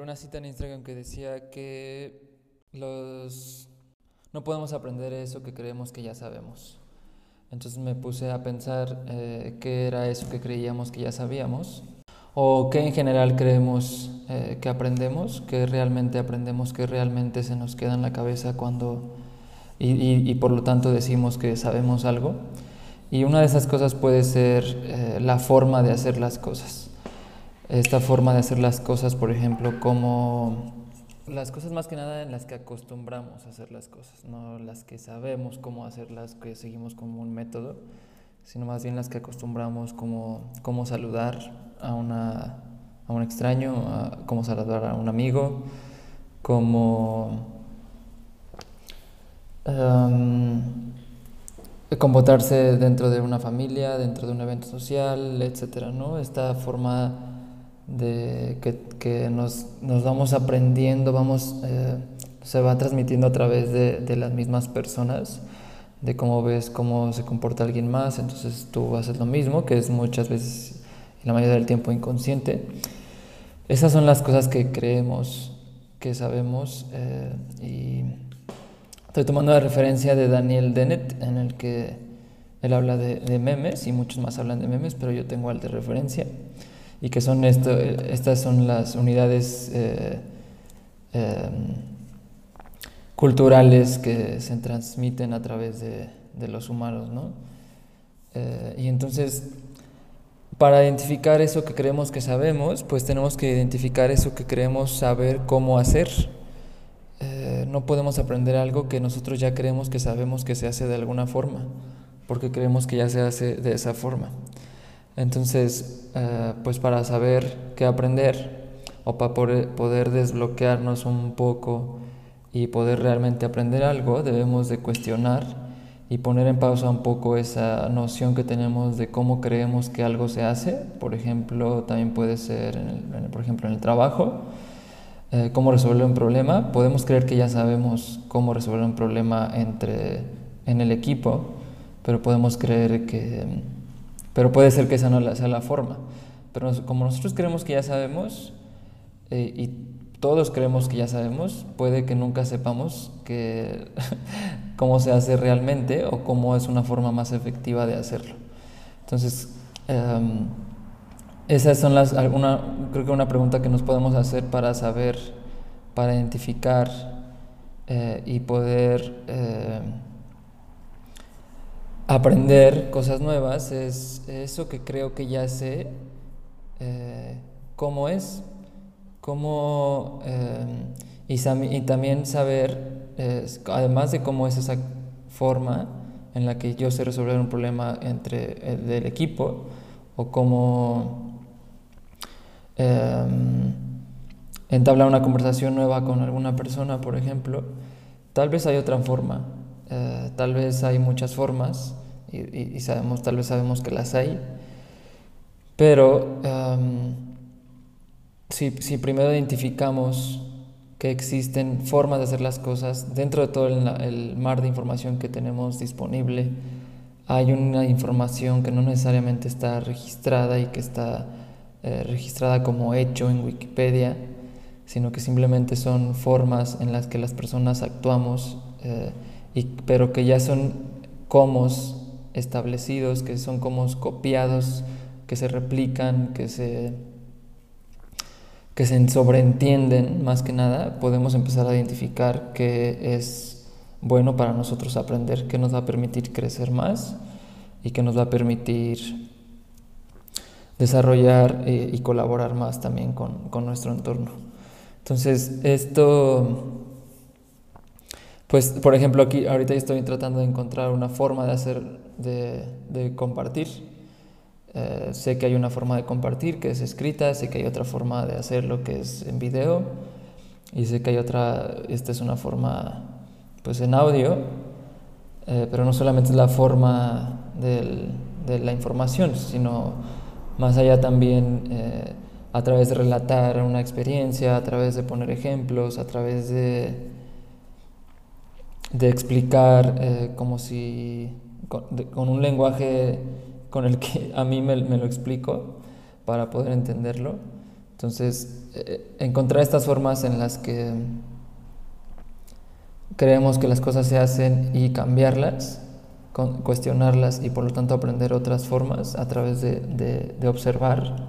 Una cita en Instagram que decía que los no podemos aprender eso que creemos que ya sabemos. Entonces me puse a pensar eh, qué era eso que creíamos que ya sabíamos o qué en general creemos eh, que aprendemos, qué realmente aprendemos, qué realmente se nos queda en la cabeza cuando y, por lo tanto decimos que sabemos algo. Y una de esas cosas puede ser eh, la forma de hacer las cosas. Esta forma de hacer las cosas, por ejemplo, como las cosas más que nada en las que acostumbramos a hacer las cosas, no las que sabemos cómo hacerlas, que seguimos como un método, sino más bien las que acostumbramos como cómo saludar a, una, a un extraño, cómo saludar a un amigo, cómo um, comportarse dentro de una familia, dentro de un evento social, etcétera, ¿no? Esta forma de que, que nos, nos, vamos aprendiendo, vamos, eh, se va transmitiendo a través de, de, las mismas personas, de cómo ves cómo se comporta alguien más, entonces tú haces lo mismo, que es muchas veces, la mayoría del tiempo, inconsciente. Esas son las cosas que creemos, que sabemos, eh, y estoy tomando la referencia de Daniel Dennett, en el que él habla de, memes, y muchos más hablan de memes, pero yo tengo al de referencia y que son esto, estas son las unidades eh, em, culturales que se transmiten a través de, de los humanos, ¿no? Eh, y entonces, para identificar eso que creemos que sabemos, pues tenemos que identificar eso que creemos saber cómo hacer. Eh, no podemos aprender algo que nosotros ya creemos que sabemos que se hace de alguna forma, porque creemos que ya se hace de esa forma. Entonces, eh, pues para saber qué aprender o para poder desbloquearnos un poco y poder realmente aprender algo, debemos de cuestionar y poner en pausa un poco esa noción que tenemos de cómo creemos que algo se hace. Por ejemplo, también puede ser, por ejemplo, en el trabajo, eh, cómo resolver un problema. Podemos creer que ya sabemos cómo resolver un problema entre, en el equipo, pero podemos creer que pero puede ser que esa no sea la forma. Pero como nosotros creemos que ya sabemos, eh, y todos creemos que ya sabemos, puede que nunca sepamos que cómo se hace realmente o cómo es una forma más efectiva de hacerlo. Entonces, em, esas son las, alguna, creo que una pregunta que nos podemos hacer para saber, para identificar eh, y poder eh, aprender cosas nuevas es eso que creo que ya sé eh, cómo es, cómo, eh, y, también saber, además de cómo es esa forma en la que yo sé resolver un problema entre el del equipo, o cómo em, entablar una conversación nueva con alguna persona, por ejemplo, tal vez hay otra forma, eh, tal vez hay muchas formas y, sabemos, tal vez sabemos que las hay, pero si, si, primero identificamos que existen formas de hacer las cosas dentro de todo el, mar de información que tenemos disponible, hay una información que no necesariamente está registrada y que está eh, registrada como hecho en Wikipedia, sino que simplemente son formas en las que las personas actuamos, eh, y, pero que ya son comos establecidos, que son como copiados, que se replican, que se, que se sobreentienden más que nada, podemos empezar a identificar qué es bueno para nosotros aprender, qué nos va a permitir crecer más y que nos va a permitir desarrollar eh, y colaborar más también con, con nuestro entorno. Entonces, esto pues, por ejemplo, aquí ahorita estoy tratando de encontrar una forma de hacer, de, compartir. Eh, sé que hay una forma de compartir que es escrita, sé que hay otra forma de hacerlo que es en video y sé que hay otra, esta es una forma pues en audio, eh, pero no solamente es la forma de la información, sino más allá también eh, a través de relatar una experiencia, a través de poner ejemplos, a través de de explicar eh, como si con, un lenguaje con el que a mí me, lo explico para poder entenderlo. Entonces, eh, encontrar estas formas en las que creemos que las cosas se hacen y cambiarlas, cuestionarlas y por lo tanto aprender otras formas a través de, observar,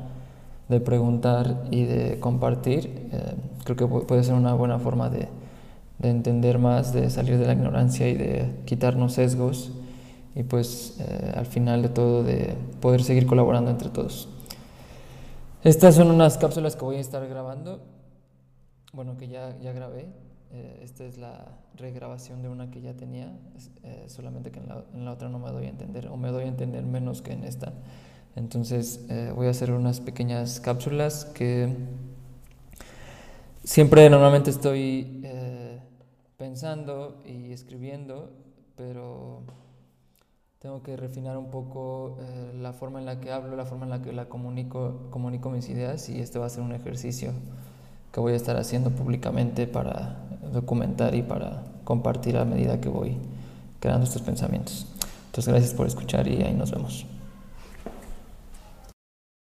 de preguntar y de compartir, eh, creo que puede ser una buena forma de, entender más, de salir de la ignorancia y de quitarnos sesgos y pues eh, al final de todo de poder seguir colaborando entre todos. Estas son unas cápsulas que voy a estar grabando, bueno, que ya, ya grabé. Eh, esta es la regrabación de una que ya tenía, eh, solamente que en la, en la, otra no me doy a entender, o me doy a entender menos que en esta. Entonces voy a hacer unas pequeñas cápsulas que siempre normalmente estoy pensando y escribiendo, pero tengo que refinar un poco eh, la forma en la que hablo, la forma en la que la comunico, comunico mis ideas y este va a ser un ejercicio que voy a estar haciendo públicamente para documentar y para compartir a medida que voy creando estos pensamientos. Entonces gracias por escuchar y ahí nos vemos.